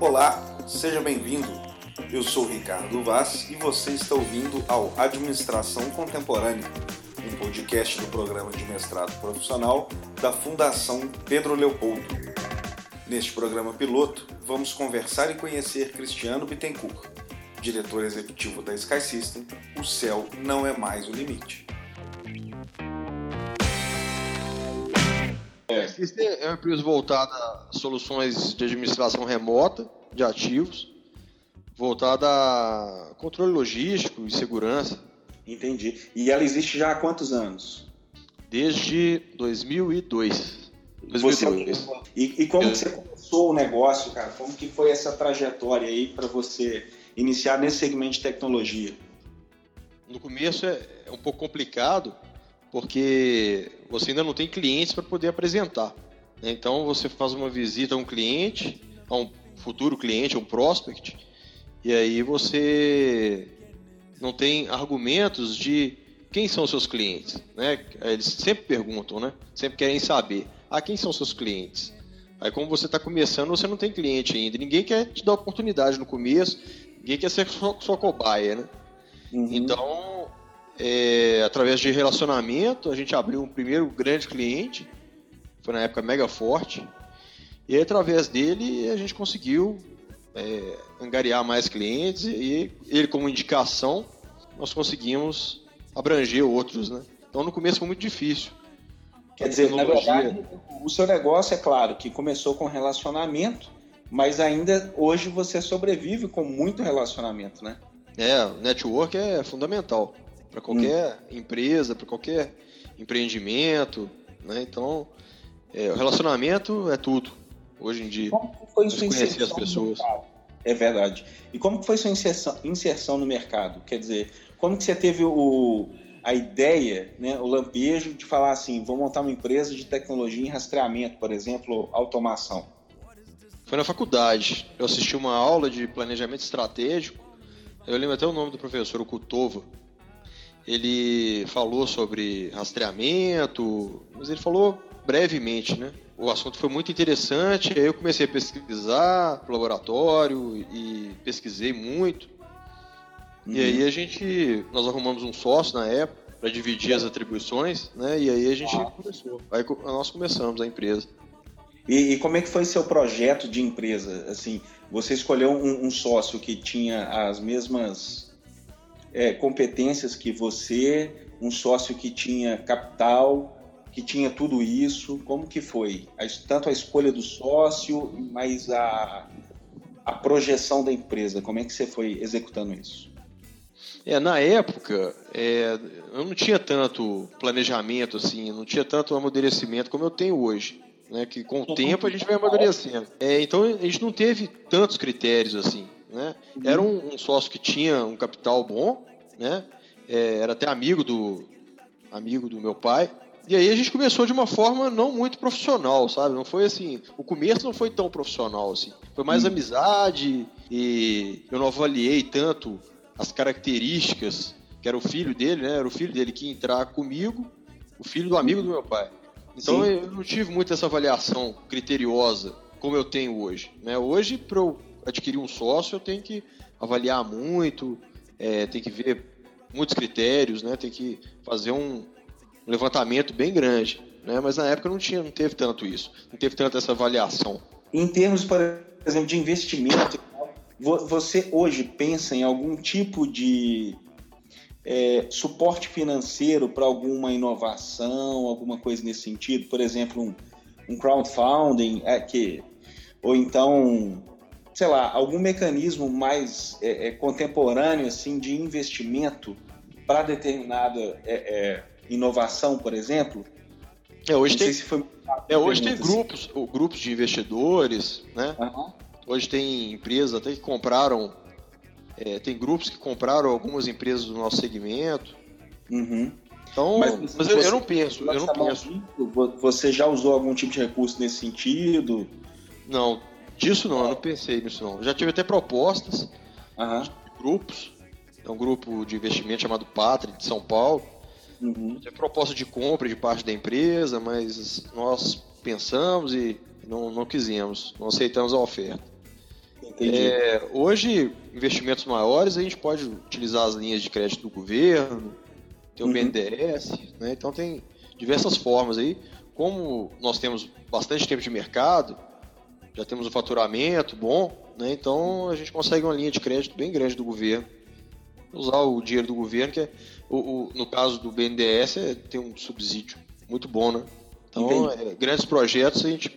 Olá, seja bem-vindo. Eu sou Ricardo Vaz e você está ouvindo ao Administração Contemporânea, um podcast do programa de mestrado profissional da Fundação Pedro Leopoldo. Neste programa piloto, vamos conversar e conhecer Cristiano Bittencourt, diretor executivo da Sky System. O céu não é mais o limite. System é uma empresa voltada a soluções de administração remota de ativos, voltada a controle logístico e segurança. Entendi. E ela existe já há quantos anos? Desde 2002. 2002. Você, e, e, como que você começou o negócio, cara? Como que foi essa trajetória aí para você iniciar nesse segmento de tecnologia? No começo é, é um pouco complicado, porque você ainda não tem clientes para poder apresentar. Né? Então você faz uma visita a um cliente, a um futuro cliente, a um prospect, e aí você não tem argumentos de quem são seus clientes, né? Eles sempre perguntam, né? Sempre querem saber, ah, quem são seus clientes? Aí como você está começando, você não tem cliente ainda. Ninguém quer te dar oportunidade no começo, ninguém quer ser sua, sua cobaia, né? Uhum. Então é, através de relacionamento, a gente abriu um primeiro grande cliente, foi na época mega forte, e através dele a gente conseguiu é, angariar mais clientes e ele como indicação nós conseguimos abranger outros, né? Então no começo foi muito difícil. Quer dizer, na verdade, o seu negócio é claro que começou com relacionamento, mas ainda hoje você sobrevive com muito relacionamento, né? É, network é fundamental para qualquer hum. empresa, para qualquer empreendimento, né? Então, é, o relacionamento é tudo hoje em dia. Como foi sua conhecer as pessoas. É verdade. E como foi sua inserção, inserção no mercado? Quer dizer, como que você teve o, a ideia, né, o lampejo de falar assim, vou montar uma empresa de tecnologia em rastreamento, por exemplo, automação? Foi na faculdade. Eu assisti uma aula de planejamento estratégico. Eu lembro até o nome do professor, o Kutova ele falou sobre rastreamento, mas ele falou brevemente, né? O assunto foi muito interessante, aí eu comecei a pesquisar no laboratório e pesquisei muito. Uhum. E aí a gente, nós arrumamos um sócio na época para dividir as atribuições, né? E aí a gente ah. começou. Aí nós começamos a empresa. E, e, como é que foi seu projeto de empresa? Assim, você escolheu um, um sócio que tinha as mesmas é, competências que você, um sócio que tinha capital, que tinha tudo isso? Como que foi? Tanto a escolha do sócio, mas a, a projeção da empresa, como é que você foi executando isso? É, na época, é, eu não tinha tanto planejamento, assim, não tinha tanto amadurecimento como eu tenho hoje. Né, que com o tempo a gente vai amadurecendo. É, então a gente não teve tantos critérios assim. Né? Era um, um, sócio que tinha um capital bom, né? É, era até amigo do amigo do meu pai. E aí a gente começou de uma forma não muito profissional, sabe? Não foi assim. O começo não foi tão profissional assim. Foi mais hum. amizade e eu não avaliei tanto as características que era o filho dele, né? Era o filho dele que ia entrar comigo, o filho do amigo do meu pai. Então Sim. eu não tive muito essa avaliação criteriosa como eu tenho hoje. Né? Hoje, para eu adquirir um sócio, eu tenho que avaliar muito, é, tem que ver muitos critérios, né? Tem que fazer um levantamento bem grande, né? Mas na época não tinha, não teve tanto isso, não teve tanta essa avaliação. Em termos, por exemplo, de investimento, você hoje pensa em algum tipo de é, suporte financeiro para alguma inovação, alguma coisa nesse sentido? Por exemplo, um, um crowdfunding, é, que, ou então sei lá, algum mecanismo mais é, é, contemporâneo assim de investimento para determinada é, é, inovação, por exemplo? É, hoje tem, se foi é, hoje tem assim. grupos, grupos de investidores, né? Uhum. Hoje tem empresas até que compraram, é, tem grupos que compraram algumas empresas do nosso segmento. Uhum. Então, mas, mas eu, eu, não penso, eu não penso. Você já usou algum tipo de recurso nesse sentido? Não, Disso não, eu não pensei nisso não. já tive até propostas uhum. de grupos. É um grupo de investimento chamado Pátria, de São Paulo. Uhum. Teve proposta de compra de parte da empresa, mas nós pensamos e não, não quisemos, não aceitamos a oferta. É, hoje, investimentos maiores, a gente pode utilizar as linhas de crédito do governo, tem o uhum. BNDES, né? então tem diversas formas aí. Como nós temos bastante tempo de mercado, já temos um faturamento bom, né? então a gente consegue uma linha de crédito bem grande do governo. Usar o dinheiro do governo, que é, o, o no caso do BNDES, é, tem um subsídio muito bom, né? Então, é, grandes projetos a gente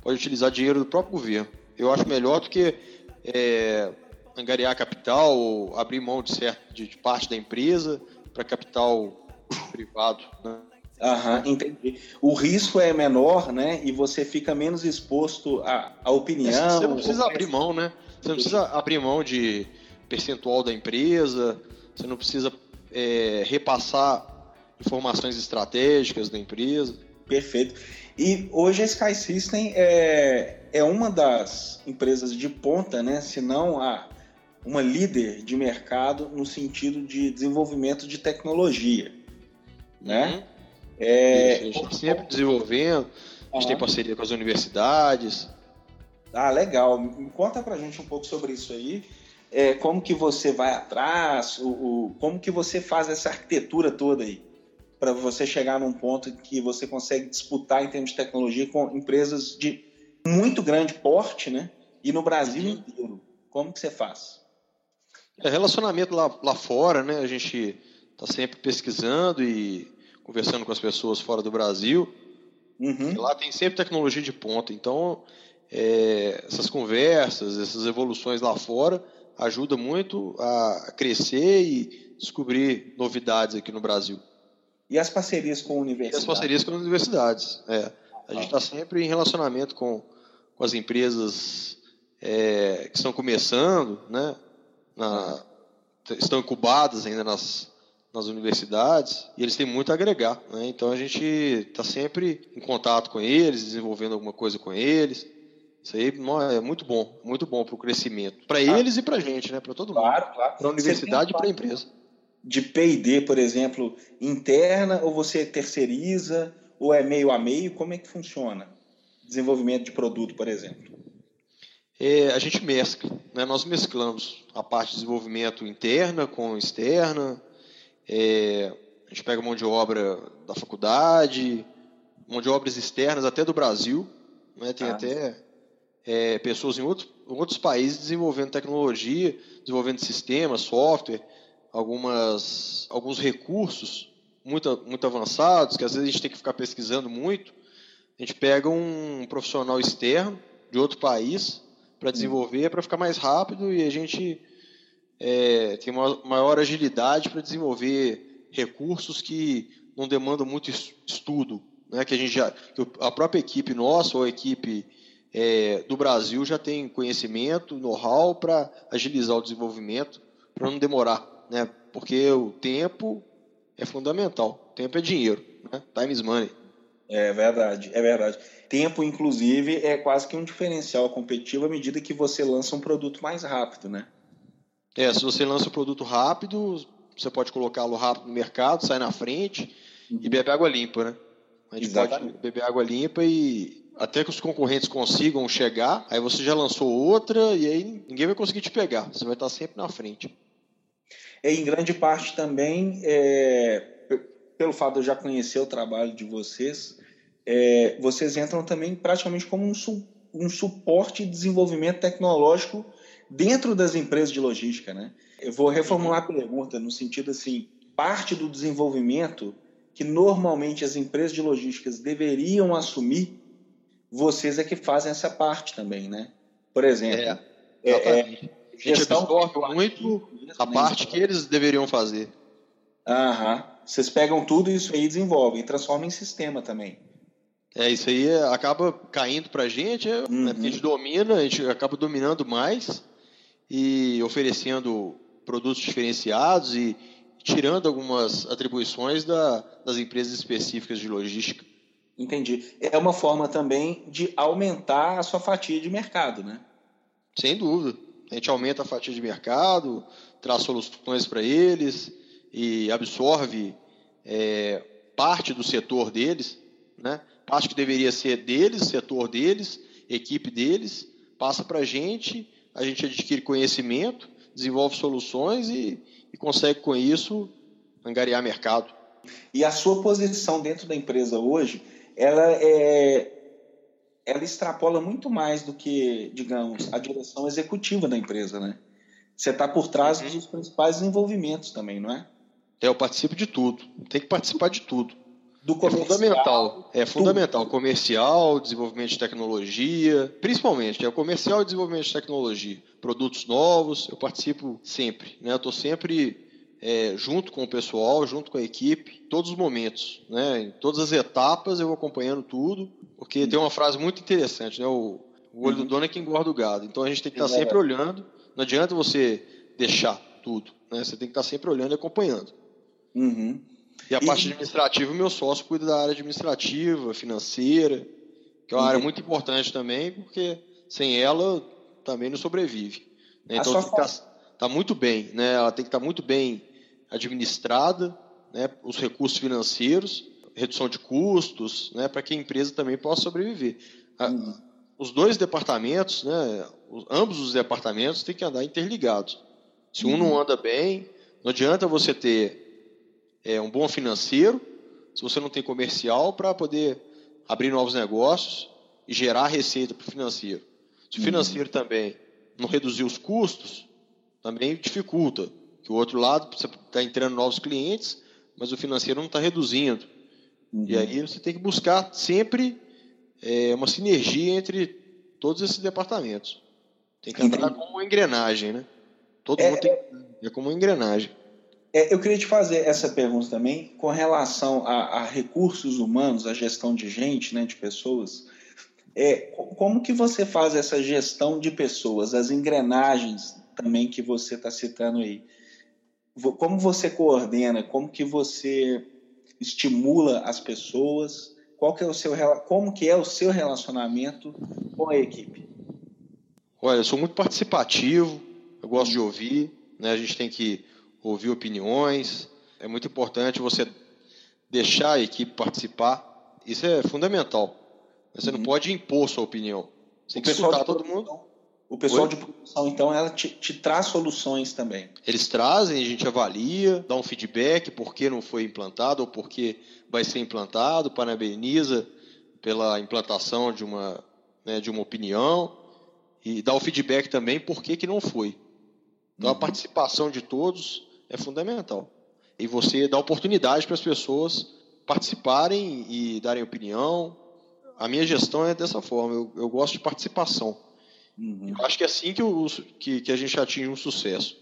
pode utilizar dinheiro do próprio governo. Eu acho melhor do que é, angariar capital abrir mão de, certo, de, de parte da empresa para capital privado. Né? Aham, entendi. O risco é menor, né? E você fica menos exposto à, à opinião. Você não precisa abrir mão, né? Você não precisa abrir mão de percentual da empresa, você não precisa é, repassar informações estratégicas da empresa. Perfeito. E hoje a Sky System é, é uma das empresas de ponta, né? Se não a uma líder de mercado no sentido de desenvolvimento de tecnologia, né? Uhum. É... A gente sempre desenvolvendo, a gente tem parceria com as universidades. Ah, legal. Conta pra gente um pouco sobre isso aí. É, como que você vai atrás, o, o, como que você faz essa arquitetura toda aí? para você chegar num ponto que você consegue disputar em termos de tecnologia com empresas de muito grande porte, né? E no Brasil uhum. inteiro. Como que você faz? É relacionamento lá, lá fora, né? A gente está sempre pesquisando e conversando com as pessoas fora do Brasil. Uhum. Lá tem sempre tecnologia de ponta. Então, é, essas conversas, essas evoluções lá fora ajudam muito a crescer e descobrir novidades aqui no Brasil. E as parcerias com universidades? E as parcerias com universidades. É. A gente está sempre em relacionamento com, com as empresas é, que estão começando, né? Na, estão incubadas ainda nas, nas universidades e eles têm muito a agregar. Né? Então a gente está sempre em contato com eles, desenvolvendo alguma coisa com eles. Isso aí é muito bom, muito bom para o crescimento. Para ah, eles e para a gente, né? para todo mundo. Claro, claro. Para a universidade e para a empresa de P&D, por exemplo, interna ou você terceiriza ou é meio a meio? Como é que funciona? Desenvolvimento de produto, por exemplo. É, a gente mescla, né? nós mesclamos a parte de desenvolvimento interna com externa, é, a gente pega mão de obra da faculdade, mão de obras externas até do Brasil, né? tem ah, até é, pessoas em, outro, outros países desenvolvendo tecnologia, desenvolvendo sistemas, software, algumas, alguns recursos muito, muito avançados, que às vezes a gente tem que ficar pesquisando muito. A gente pega um profissional externo de outro país para desenvolver, para ficar mais rápido e a gente é, tem uma maior agilidade para desenvolver recursos que não demandam muito estudo, né? que a gente já, a própria equipe nossa ou a equipe é, do Brasil já tem conhecimento, know-how para agilizar o desenvolvimento, para não demorar né? Porque o tempo é fundamental. Tempo é dinheiro, né? Time is money. É verdade, é verdade. Tempo, inclusive, é quase que um diferencial competitivo à medida que você lança um produto mais rápido, né? É, se você lança um produto rápido, você pode colocá-lo rápido no mercado, sai na frente uhum. e bebe água limpa, né? A gente Exatamente. pode beber água limpa e até que os concorrentes consigam chegar, aí você já lançou outra e aí ninguém vai conseguir te pegar. Você vai estar sempre na frente. É, em grande parte também, é, pelo fato de eu já conhecer o trabalho de vocês, é, vocês entram também praticamente como um, su um suporte de desenvolvimento tecnológico dentro das empresas de logística, né? Eu vou reformular a pergunta no sentido assim, parte do desenvolvimento que normalmente as empresas de logísticas deveriam assumir, vocês é que fazem essa parte também, né? Por exemplo, é, é, é a gente absorve muito a parte que eles deveriam fazer. Aham. Vocês pegam tudo isso aí e desenvolvem, transformam em sistema também. É, isso aí acaba caindo pra gente, uhum. né, porque a gente domina, a gente acaba dominando mais e oferecendo produtos diferenciados e tirando algumas atribuições da, das empresas específicas de logística. Entendi. É uma forma também de aumentar a sua fatia de mercado, né? Sem dúvida. A gente aumenta a fatia de mercado, traz soluções para eles e absorve é, parte do setor deles, né? parte que deveria ser deles, setor deles, equipe deles, passa para a gente, a gente adquire conhecimento, desenvolve soluções e, e consegue com isso angariar mercado. E a sua posição dentro da empresa hoje, ela é ela extrapola muito mais do que, digamos, a direção executiva da empresa, né? Você está por trás uhum. dos principais desenvolvimentos também, não é? É, eu participo de tudo. Tem que participar de tudo. Do é fundamental. É fundamental. Tudo. Comercial, desenvolvimento de tecnologia, principalmente, é o comercial e desenvolvimento de tecnologia. Produtos novos, eu participo sempre. Né? Eu estou sempre é, junto com o pessoal, junto com a equipe, todos os momentos, né? Em todas as etapas eu vou acompanhando tudo, porque uhum. tem uma frase muito interessante, né? O, o olho uhum. do dono é quem engorda o gado. Então a gente tem que estar sempre olhando. Não adianta você deixar tudo, né? Você tem que estar sempre olhando e acompanhando. Uhum. E a parte administrativa, o meu sócio cuida da área administrativa, financeira, que é uma área muito importante também, porque sem ela também não sobrevive. Né? Então tem que estar tá muito bem, né? Ela tem que estar muito bem administrada, né? Os recursos financeiros, redução de custos, né? Para que a empresa também possa sobreviver. Uhum. Os dois departamentos, né? Ambos os departamentos têm que andar interligados. Se um uhum. não anda bem, não adianta você ter é, um bom financeiro, se você não tem comercial para poder abrir novos negócios e gerar receita para o financeiro. Se o uhum. financeiro também não reduzir os custos, também dificulta. Que o outro lado você está entrando novos clientes, mas o financeiro não está reduzindo. Uhum. E aí você tem que buscar sempre é, uma sinergia entre todos esses departamentos. Tem que entrar como uma engrenagem, né? Todo é, mundo tem é como uma engrenagem. É, eu queria te fazer essa pergunta também com relação a, a recursos humanos, a gestão de gente, né, de pessoas. É, como que você faz essa gestão de pessoas, as engrenagens também que você está citando aí. Como você coordena, como que você estimula as pessoas, qual que é o seu, como que é o seu relacionamento com a equipe? Olha, eu sou muito participativo, eu gosto de ouvir, né? a gente tem que ouvir opiniões, é muito importante você deixar a equipe participar, isso é fundamental. Você uhum. não pode impor sua opinião, você tem que escutar todo mundo. O pessoal Oi? de produção, então, ela te, te, traz soluções também. Eles trazem, a gente avalia, dá um feedback por que não foi implantado ou por que vai ser implantado, parabeniza pela implantação de uma, né, de uma opinião e dá o feedback também por que, que não foi. Então, uhum. a participação de todos é fundamental. E você dá oportunidade para as pessoas participarem e darem opinião. A minha gestão é dessa forma, eu, eu gosto de participação. Uhum. Eu acho que é assim que, o, que, que a gente atinge um sucesso.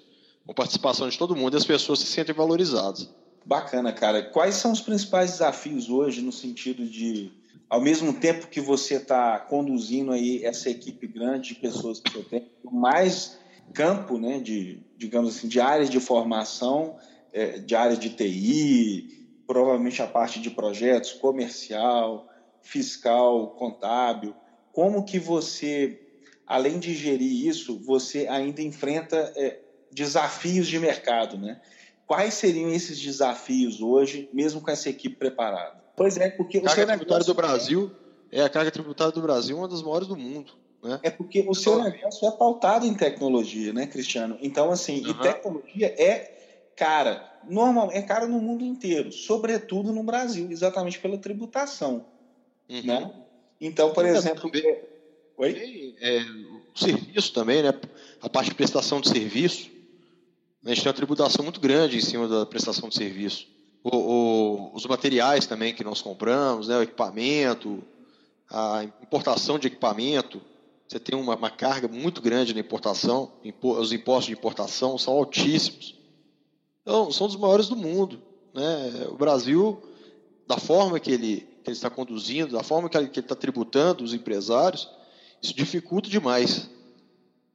Com participação de todo mundo e as pessoas se sentem valorizadas. Bacana, cara. Quais são os principais desafios hoje no sentido de, ao mesmo tempo que você está conduzindo aí essa equipe grande de pessoas que você tem, mais campo, né, de, digamos assim, de áreas de formação, é, de áreas de TI, provavelmente a parte de projetos, comercial, fiscal, contábil. Como que você além de gerir isso, você ainda enfrenta é, desafios de mercado, né? Quais seriam esses desafios hoje, mesmo com essa equipe preparada? Pois é, porque a carga tributária do Brasil é a carga tributária do Brasil uma das maiores do mundo. Né? É porque o seu negócio é pautado em tecnologia, né, Cristiano? Então, assim, uhum. e tecnologia é cara, normal, é cara no mundo inteiro, sobretudo no Brasil, exatamente pela tributação, uhum. né? Então, por exemplo, Oi? É, o serviço também, né? A parte de prestação de serviço. A gente tem uma tributação muito grande em cima da prestação de serviço. O, o, os materiais também que nós compramos, né? o equipamento, a importação de equipamento. Você tem uma, uma carga muito grande na importação. Os impostos de importação são altíssimos. Então, são dos maiores do mundo. Né? O Brasil, da forma que ele, que ele está conduzindo, da forma que ele, que ele está tributando os empresários, isso dificulta demais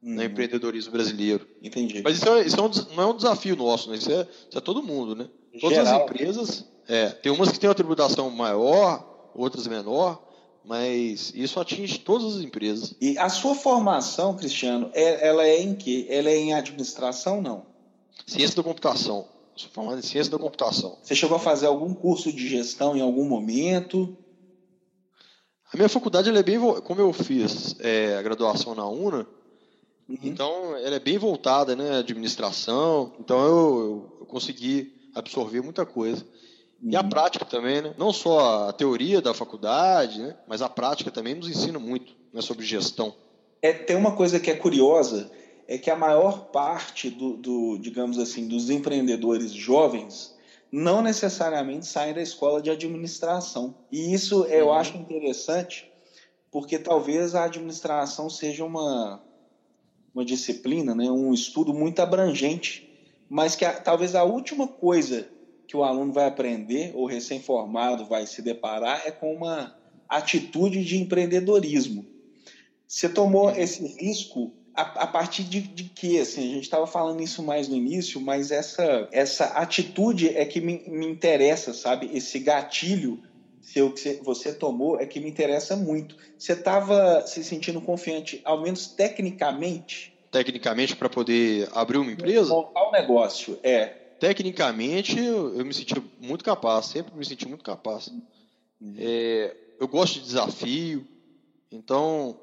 hum. no empreendedorismo brasileiro. Entendi. Mas isso, é, isso é um, não é um desafio nosso, né? isso, é, isso é todo mundo. Né? Todas Geral. as empresas, é, tem umas que têm uma tributação maior, outras menor, mas isso atinge todas as empresas. E a sua formação, Cristiano, é, ela é em quê? Ela é em administração, não? Ciência da computação. Sou formado em ciência da computação. Você chegou a fazer algum curso de gestão em algum momento? A minha faculdade ela é bem. Como eu fiz é, a graduação na UNA, uhum. então ela é bem voltada, né? Administração. Então eu, eu consegui absorver muita coisa. E a uhum. prática também, né? Não só a teoria da faculdade, né? mas a prática também nos ensina muito né? sobre gestão. É, tem uma coisa que é curiosa, é que a maior parte do, do, digamos assim, dos empreendedores jovens não necessariamente saem da escola de administração. E isso eu uhum. acho interessante, porque talvez a administração seja uma, uma disciplina, né? um estudo muito abrangente, mas que a, talvez a última coisa que o aluno vai aprender, ou recém-formado vai se deparar, é com uma atitude de empreendedorismo. Você tomou uhum. esse risco a, a partir de, de quê? Assim, a gente estava falando isso mais no início, mas essa, essa atitude é que me, me interessa, sabe? Esse gatilho seu que você tomou é que me interessa muito. Você estava se sentindo confiante, ao menos tecnicamente? Tecnicamente, para poder abrir uma empresa? Montar um negócio, é tecnicamente eu, eu, me senti muito capaz, sempre me senti muito capaz. Uhum. É, eu gosto de desafio, então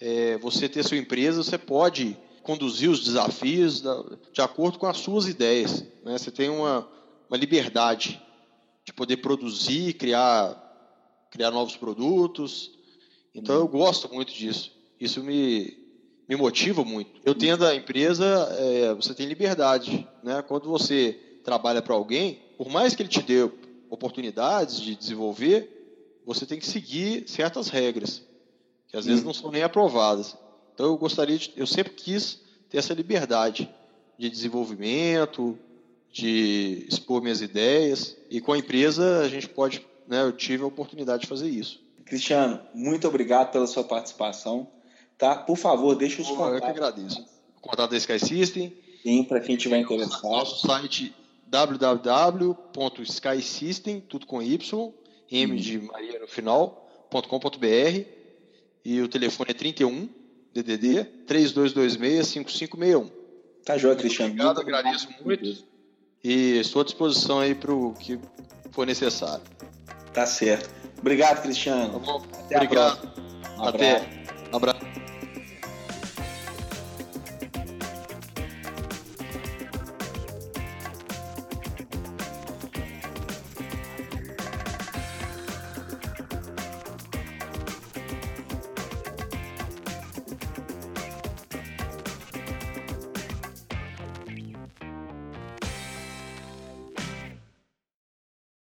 é, você ter sua empresa, você pode conduzir os desafios da, de acordo com as suas ideias. Né? Você tem uma, uma liberdade de poder produzir, criar, criar novos produtos. Então eu gosto muito disso. Isso me, me motiva muito. Eu tendo a empresa, é, você tem liberdade. Né? Quando você trabalha para alguém, por mais que ele te dê oportunidades de desenvolver, você tem que seguir certas regras, que às vezes não são nem aprovadas. Então eu gostaria de, eu sempre quis ter essa liberdade de desenvolvimento, de expor minhas ideias, e com a empresa a gente pode, né, eu tive a oportunidade de fazer isso. Cristiano, muito obrigado pela sua participação. Tá? Por favor, deixe os Pô, contatos. Eu que agradeço. O contato da Sky System. Sim, para quem tiver interessado. Nosso site www.skysystem, tudo com Y, M de Maria no final, .com.br e o telefone é 31 DDD 3226 5561. Tá joia, Cristiano. Obrigado, muito agradeço muito. muito. E estou à disposição aí para o que for necessário. Tá certo. Obrigado, Cristiano. Tá Até Obrigado. Um Até. Abraço.